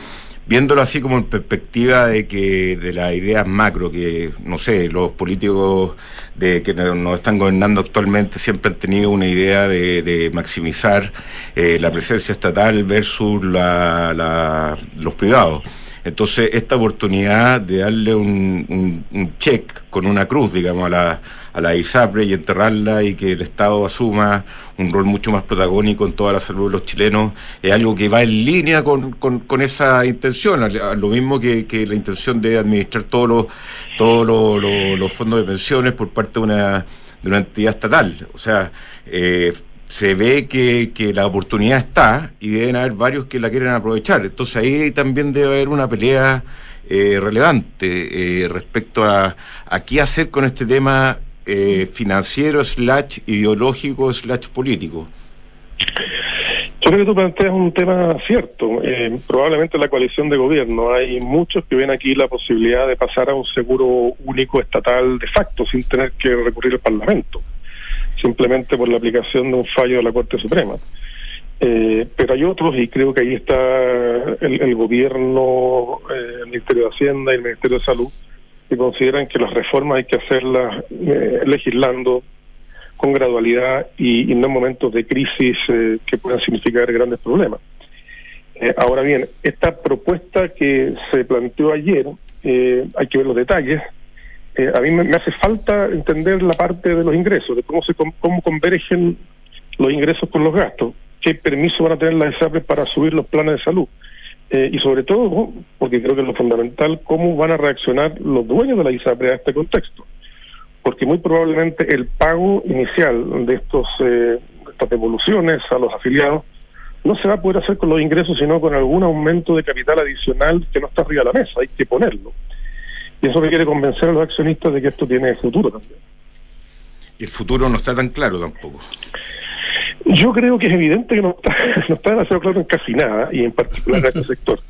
viéndolo así como en perspectiva de que de las ideas macro que no sé los políticos de que nos están gobernando actualmente siempre han tenido una idea de, maximizar eh, la presencia estatal versus la, los privados. Entonces esta oportunidad de darle un, un check con una cruz digamos a la a la ISAPRE y enterrarla y que el Estado asuma un rol mucho más protagónico en toda la salud de los chilenos, es algo que va en línea con, con, esa intención, lo mismo que, la intención de administrar todos los, todos los, fondos de pensiones por parte de una, de una entidad estatal. O sea, eh, se ve que, que, la oportunidad está y deben haber varios que la quieren aprovechar. Entonces ahí también debe haber una pelea eh, relevante eh, respecto a, a qué hacer con este tema eh, financiero, slash ideológico, slash político. Yo creo que tú planteas un tema cierto. Eh, probablemente la coalición de gobierno. Hay muchos que ven aquí la posibilidad de pasar a un seguro único estatal de facto sin tener que recurrir al Parlamento, simplemente por la aplicación de un fallo de la Corte Suprema. Eh, pero hay otros, y creo que ahí está el, gobierno, el Ministerio de Hacienda y el Ministerio de Salud, que consideran que las reformas hay que hacerlas eh, legislando con gradualidad y, no en momentos de crisis eh, que puedan significar grandes problemas. Eh, ahora bien, esta propuesta que se planteó ayer, hay que ver los detalles. a mí me, hace falta entender la parte de los ingresos, de cómo se cómo convergen los ingresos con los gastos. qué permiso van a tener las ISAPRES para subir los planes de salud. Eh, y sobre todo, porque creo que es lo fundamental, cómo van a reaccionar los dueños de la ISAPRE a este contexto. Porque muy probablemente el pago inicial de estos eh, estas devoluciones a los afiliados no se va a poder hacer con los ingresos, sino con algún aumento de capital adicional que no está arriba de la mesa, hay que ponerlo. Y eso requiere convencer a los accionistas de que esto tiene futuro también. Y el futuro no está tan claro tampoco. Yo creo que es evidente que no está, *laughs* no está demasiado claro en casi nada, y en particular en este *laughs* sector.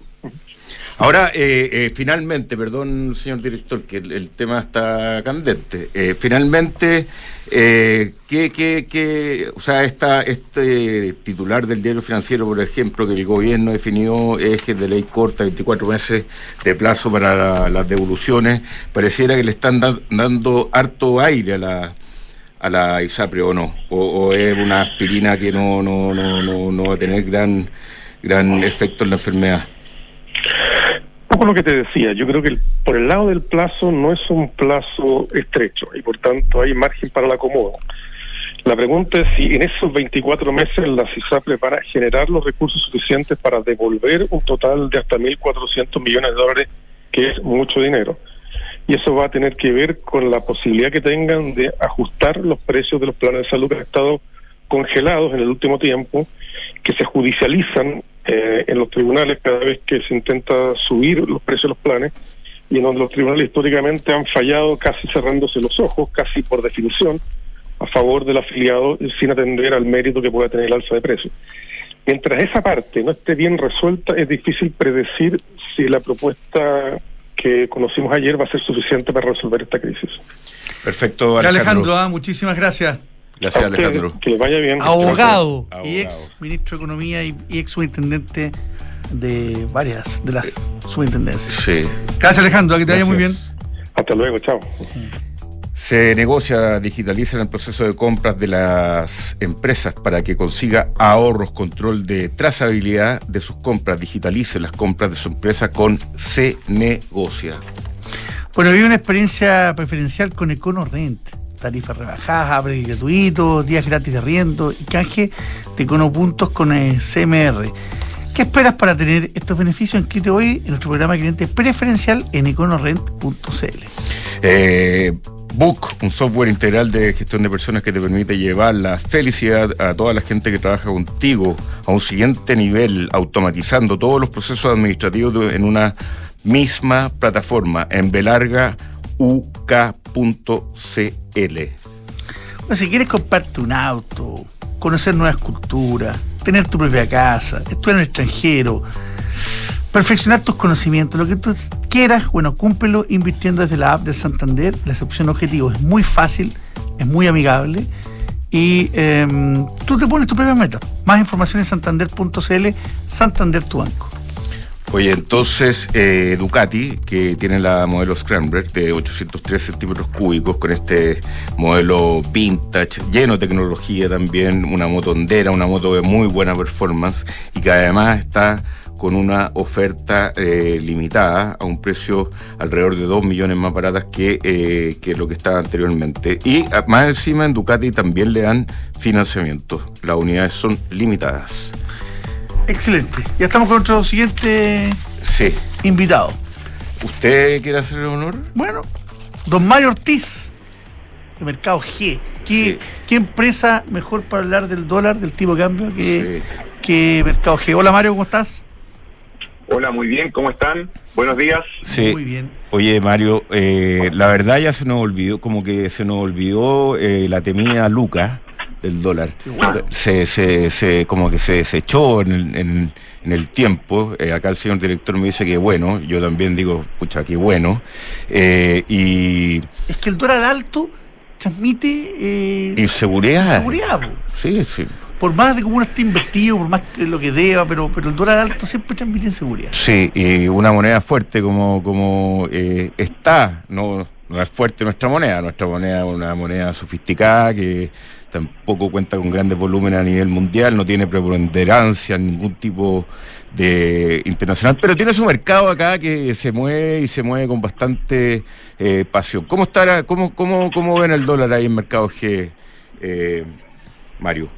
Ahora, eh, eh, finalmente, perdón, señor director, que el, tema está candente. Eh, finalmente, eh, ¿qué, qué, qué, o sea, esta, este titular del diario financiero, por ejemplo, que el gobierno definió ejes de ley corta, 24 meses de plazo para las devoluciones, pareciera que le están dando harto aire a la a la ISAPRE o no, o, es una aspirina que no, no, no, no, va a tener gran, gran efecto en la enfermedad poco lo que te decía, yo creo que por el lado del plazo no es un plazo estrecho y por tanto hay margen para el acomodo. La pregunta es si en esos 24 meses la CISAPRE van a generar los recursos suficientes para devolver un total de hasta 1.400 millones de dólares, que es mucho dinero. Y eso va a tener que ver con la posibilidad que tengan de ajustar los precios de los planes de salud que han estado congelados en el último tiempo, que se judicializan eh, en los tribunales cada vez que se intenta subir los precios de los planes y en donde los tribunales históricamente han fallado casi cerrándose los ojos, casi por definición, a favor del afiliado sin atender al mérito que pueda tener el alza de precios. Mientras esa parte no esté bien resuelta, es difícil predecir si la propuesta que conocimos ayer va a ser suficiente para resolver esta crisis. Perfecto, Alejandro. Alejandro ¿ah? muchísimas gracias. Gracias, Alejandro. Que vaya bien. Abogado, y ex ministro de Economía y, ex subintendente de varias de las subintendencias. Sí. Gracias, Alejandro. Que te vaya muy bien. Hasta luego, chao. Se negocia, digitaliza el proceso de compras de las empresas para que consiga ahorros, control de trazabilidad de sus compras, digitalice las compras de su empresa con Se Negocia. Bueno, hay una experiencia preferencial con EconoRent tarifas rebajadas, abre gratuito, días gratis de riendo y canje de puntos con el CMR. ¿Qué esperas para tener estos beneficios? Inscrite hoy en nuestro programa de cliente preferencial en econorent.cl. Eh, Book, un software integral de gestión de personas que te permite llevar la felicidad a toda la gente que trabaja contigo a un siguiente nivel, automatizando todos los procesos administrativos en una misma plataforma en Belarga uk.cl. si quieres comprarte un auto, conocer nuevas culturas, tener tu propia casa, estudiar en el extranjero, perfeccionar tus conocimientos, lo que tú quieras, bueno, cúmplelo invirtiendo desde la app de Santander. La excepción objetivo es muy fácil, es muy amigable y em, tú te pones tu propia meta. Más información en santander.cl, Santander tu banco. Oye, entonces eh, Ducati, que tiene la modelo Scrambler de 803 centímetros cúbicos con este modelo vintage, lleno de tecnología también, una moto hondera, una moto de muy buena performance y que además está con una oferta eh, limitada a un precio alrededor de 2 millones más baratas que, eh, que lo que estaba anteriormente. Y más encima en Ducati también le dan financiamiento. Las unidades son limitadas. Excelente. Ya estamos con nuestro siguiente sí. invitado. ¿Usted quiere hacer el honor? Bueno, don Mario Ortiz, de Mercado G. ¿Qué, ¿Qué, empresa mejor para hablar del dólar, del tipo de cambio, que, que Mercado G? Hola Mario, ¿cómo estás? Hola, muy bien, ¿cómo están? Buenos días. Sí. Muy bien. Oye, Mario, eh, la verdad ya se nos olvidó, como que se nos olvidó eh, la temida Luca el dólar. Se, se, se, como que se, se echó en el, en, el tiempo. Eh, acá el señor director me dice que bueno, yo también digo, pucha, que bueno. Eh, y... Es que el dólar alto transmite... Eh, inseguridad. Inseguridad. Sí, sí. Por más de cómo uno esté invertido, por más que lo que deba, pero, pero el dólar alto siempre transmite inseguridad. Sí, y una moneda fuerte como, como está, no, no es fuerte nuestra moneda, nuestra moneda es una moneda sofisticada que tampoco cuenta con grandes volúmenes a nivel mundial, no tiene preponderancia en ningún tipo de internacional, pero tiene su mercado acá que se mueve y se mueve con bastante eh, pasión. ¿Cómo estará, cómo, cómo, ven el dólar ahí en mercado G, eh, Mario?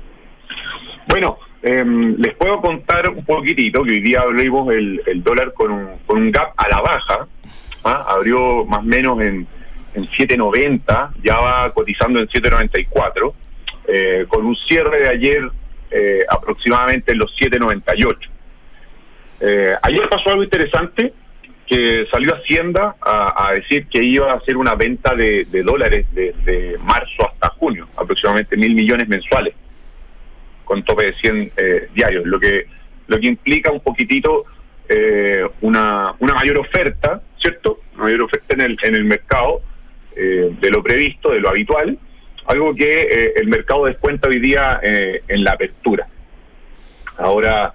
Bueno, em, les puedo contar un poquitito que hoy día abrimos el, dólar con un, con un gap a la baja. ¿ah? Abrió más o menos en, en 7.90, ya va cotizando en 7.94, eh, con un cierre de ayer eh, aproximadamente en los 7.98. Eh, ayer pasó algo interesante que salió Hacienda a, a, decir que iba a hacer una venta de, de dólares desde marzo hasta junio, aproximadamente mil millones mensuales, con tope de 100 eh, diarios, lo que lo que implica un poquitito eh, una, una mayor oferta, ¿cierto? Una mayor oferta en el, en el mercado eh, de lo previsto, de lo habitual, algo que eh, el mercado descuenta hoy día eh, en la apertura. Ahora,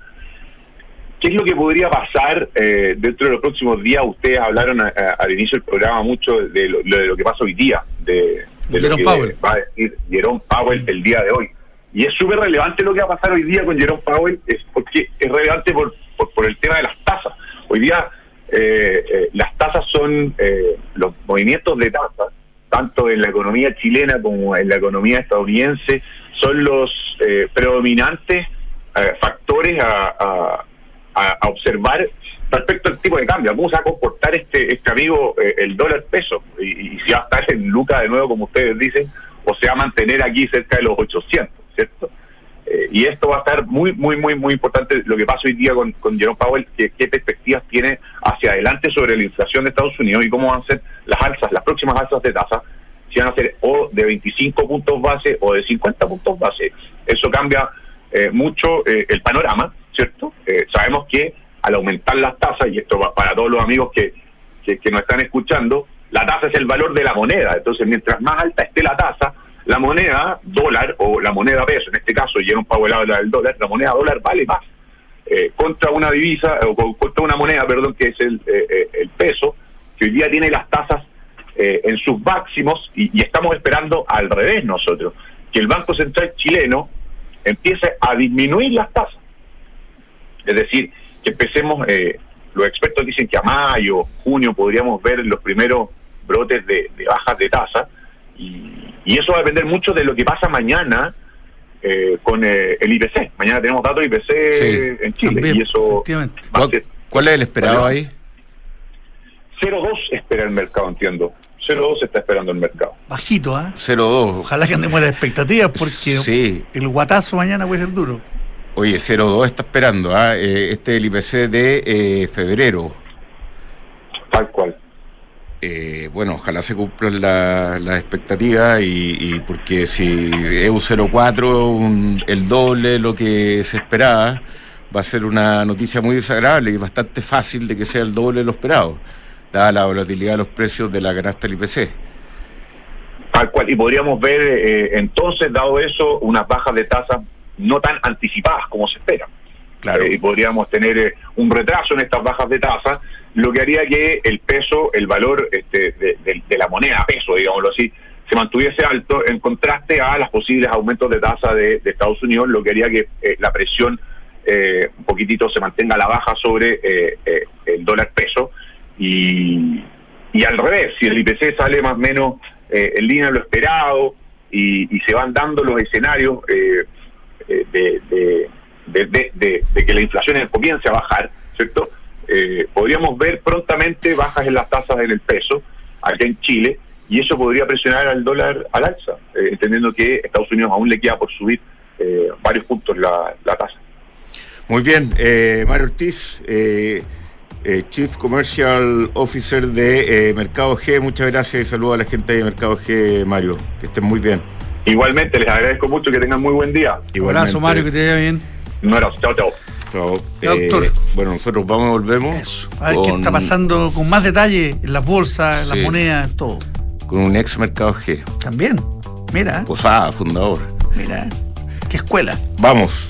¿Qué es lo que podría pasar eh, dentro de los próximos días? Ustedes hablaron a, a, al inicio del programa mucho de lo, de lo, que pasa hoy día, de, de lo que Powell. va a decir Jerome Powell el día de hoy. Y es súper relevante lo que va a pasar hoy día con Jerome Powell, es porque es relevante por, por, el tema de las tasas. Hoy día eh, eh, las tasas son eh, los movimientos de tasas, tanto en la economía chilena como en la economía estadounidense, son los eh, predominantes factores a, a a, observar respecto al tipo de cambio, cómo se va a comportar este este amigo el dólar peso y, y, si va a estar en Luca de nuevo como ustedes dicen o se va a mantener aquí cerca de los 800, ¿cierto? Eh, y esto va a estar muy, muy, muy, muy importante lo que pasa hoy día con, Jerome Powell, que, qué perspectivas tiene hacia adelante sobre la inflación de Estados Unidos y cómo van a ser las alzas, las próximas alzas de tasa, si van a ser o de 25 puntos base o de 50 puntos base. Eso cambia eh, mucho eh, el panorama ¿cierto? Eh, sabemos que al aumentar las tasas, y esto va para todos los amigos que, que, que, nos están escuchando, la tasa es el valor de la moneda. Entonces, mientras más alta esté la tasa, la moneda dólar o la moneda peso, en este caso, y un pago del dólar, la moneda dólar vale más. Eh, contra una divisa, o contra una moneda, perdón, que es el, eh, el peso, que hoy día tiene las tasas en sus máximos, y, y estamos esperando al revés nosotros, que el Banco Central chileno empiece a disminuir las tasas es decir, que empecemos, eh, los expertos dicen que a mayo, junio podríamos ver los primeros brotes de, de bajas de tasa y, y, eso va a depender mucho de lo que pasa mañana eh, con eh, el IPC. Mañana tenemos datos IPC sí, en Chile también, y eso... ¿Cuál, ¿Cuál, es el esperado ahí? 0,2 espera el mercado, entiendo. 0,2 está esperando el mercado. Bajito, ¿ah? ¿eh? 0,2. Ojalá que andemos las expectativas porque sí. el guatazo mañana puede ser duro. Oye, 02 está esperando, ¿ah? eh, este es el IPC de eh, febrero. Tal cual. Eh, bueno, ojalá se cumplan las la expectativas y, y, porque si EU 04, un, el doble de lo que se esperaba, va a ser una noticia muy desagradable y bastante fácil de que sea el doble de lo esperado, dada la volatilidad de los precios de la canasta del IPC. Tal cual, y podríamos ver eh, entonces, dado eso, unas bajas de tasas no tan anticipadas como se espera. Claro. Eh, y podríamos tener eh, un retraso en estas bajas de tasa, lo que haría que el peso, el valor este, de, de, de, la moneda peso, digámoslo así, se mantuviese alto en contraste a los posibles aumentos de tasa de, de, Estados Unidos, lo que haría que eh, la presión eh, un poquitito se mantenga a la baja sobre eh, el dólar peso y, y, al revés, si el IPC sale más o menos en línea de lo esperado y, y, se van dando los escenarios de, de, de, de, que la inflación comience a bajar, ¿cierto? Eh, podríamos ver prontamente bajas en las tasas en el peso, acá en Chile, y eso podría presionar al dólar al alza, eh, entendiendo que Estados Unidos aún le queda por subir eh, varios puntos la, la tasa. Muy bien, Mario Ortiz, Chief Commercial Officer de Mercado G, muchas gracias y saludos a la gente de Mercado G, Mario, que estén muy bien. Igualmente, les agradezco mucho que tengan muy buen día. Un abrazo, Mario, que te vaya bien. Un abrazo, chao, chao. Doctor. Eh, bueno, nosotros vamos y volvemos. Eso. A ver con... qué está pasando con más detalle en las bolsas, en sí. las monedas, todo. Con un ex Mercado G. También. Mira. Posada, fundador. Mira. Qué escuela. Vamos.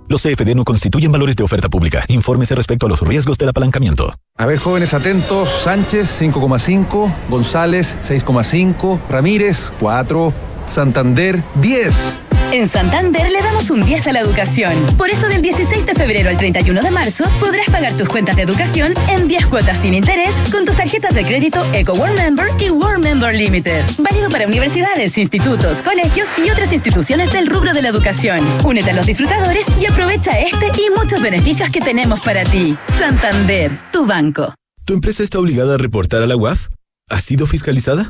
Los CFD no constituyen valores de oferta pública. Infórmese respecto a los riesgos del apalancamiento. A ver, jóvenes atentos. Sánchez, 5,5. González, 6,5. Ramírez, 4. Santander, 10. En Santander le damos un 10 a la educación. Por eso del 16 de febrero al 31 de marzo podrás pagar tus cuentas de educación en 10 cuotas sin interés con tus tarjetas de crédito Eco World Member y World Member Limited. Válido para universidades, institutos, colegios y otras instituciones del rubro de la educación. Únete a los disfrutadores y aprovecha este y muchos beneficios que tenemos para ti. Santander, tu banco. ¿Tu empresa está obligada a reportar a la UAF? ¿Ha sido fiscalizada?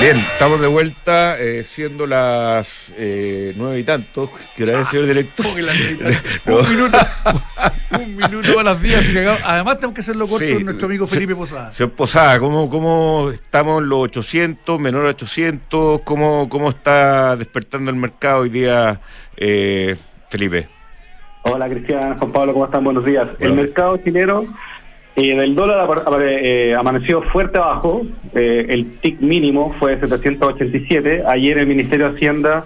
Bien, estamos de vuelta, eh, siendo las eh, nueve y tanto. ¿Qué hora es, señor director? *laughs* un minuto. un minuto a las días. Además, tenemos que hacerlo corto con nuestro amigo Felipe Posada. Señor Posada, ¿cómo, ¿cómo estamos en los 800, menor a 800? ¿Cómo, ¿Cómo está despertando el mercado hoy día, eh, Felipe? Hola, Cristian, Juan Pablo, ¿cómo están? Buenos días. El mercado chileno Y el dólar eh, amaneció fuerte abajo, eh, el TIC mínimo fue de 787. Ayer el Ministerio de Hacienda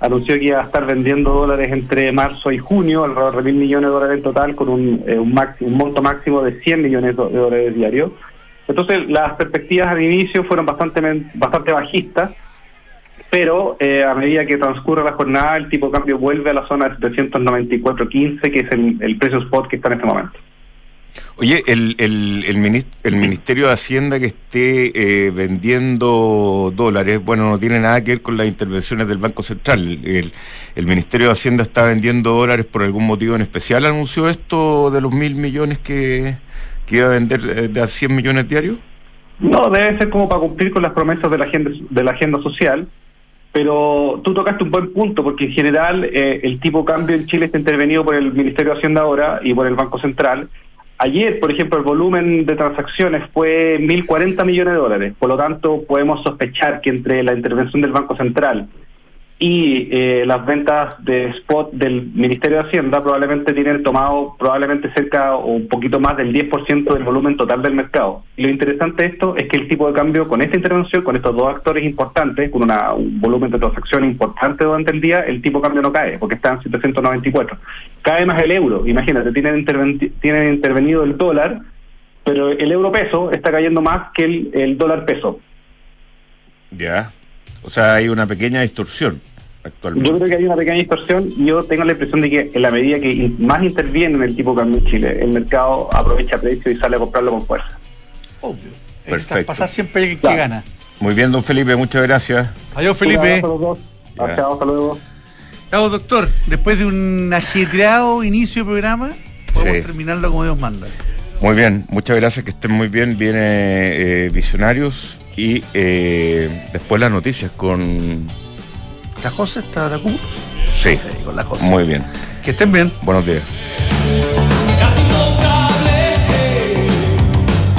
anunció que iba a estar vendiendo dólares entre marzo y junio, alrededor de mil millones de dólares en total, con un, eh, un, un monto máximo de 100 millones de dólares diarios. Entonces, las perspectivas al inicio fueron bastante, bastante bajistas, pero a medida que transcurre la jornada, el tipo de cambio vuelve a la zona de 794.15, que es el precio spot que está en este momento. Oye, el, el, el, Ministerio de Hacienda que esté eh, vendiendo dólares, bueno, no tiene nada que ver con las intervenciones del Banco Central. El, el Ministerio de Hacienda está vendiendo dólares por algún motivo en especial. ¿Anunció esto de los mil millones que, que iba a vender eh, de a 100 millones diarios? No, debe ser como para cumplir con las promesas de la agenda, de la agenda social. Pero tú tocaste un buen punto, porque en general eh, el tipo cambio en Chile está intervenido por el Ministerio de Hacienda ahora y por el Banco Central Ayer, por ejemplo, el volumen de transacciones fue 1.040 millones de dólares. Por lo tanto, podemos sospechar que entre la intervención del Banco Central y eh, las ventas de spot del Ministerio de Hacienda probablemente tienen tomado probablemente cerca o un poquito más del 10% del volumen total del mercado. Y lo interesante de esto es que el tipo de cambio con esta intervención, con estos dos actores importantes, con una, un volumen de transacción importante durante el día, el tipo de cambio no cae, porque está en 794. Cae más el euro, imagínate, tienen, tienen intervenido el dólar, pero el euro peso está cayendo más que el, el dólar peso. Ya. O sea, hay una pequeña distorsión. Yo creo que hay una pequeña distorsión y yo tengo la impresión de que en la medida que más interviene en el tipo de cambio en Chile, el mercado aprovecha precio y sale a comprarlo con fuerza. Obvio. Perfecto. Pasa siempre el que gana. Muy bien, don Felipe, muchas gracias. Adiós, Felipe. Chao, hasta luego. Chao, doctor. Después de un ajetreado inicio de programa, podemos terminarlo como Dios manda. Muy bien, muchas gracias, que estén muy bien. Viene eh, Visionarios y eh, después las noticias con ¿La José está de acuerdo? Sí. Con la Muy bien. Que estén bien. Buenos días.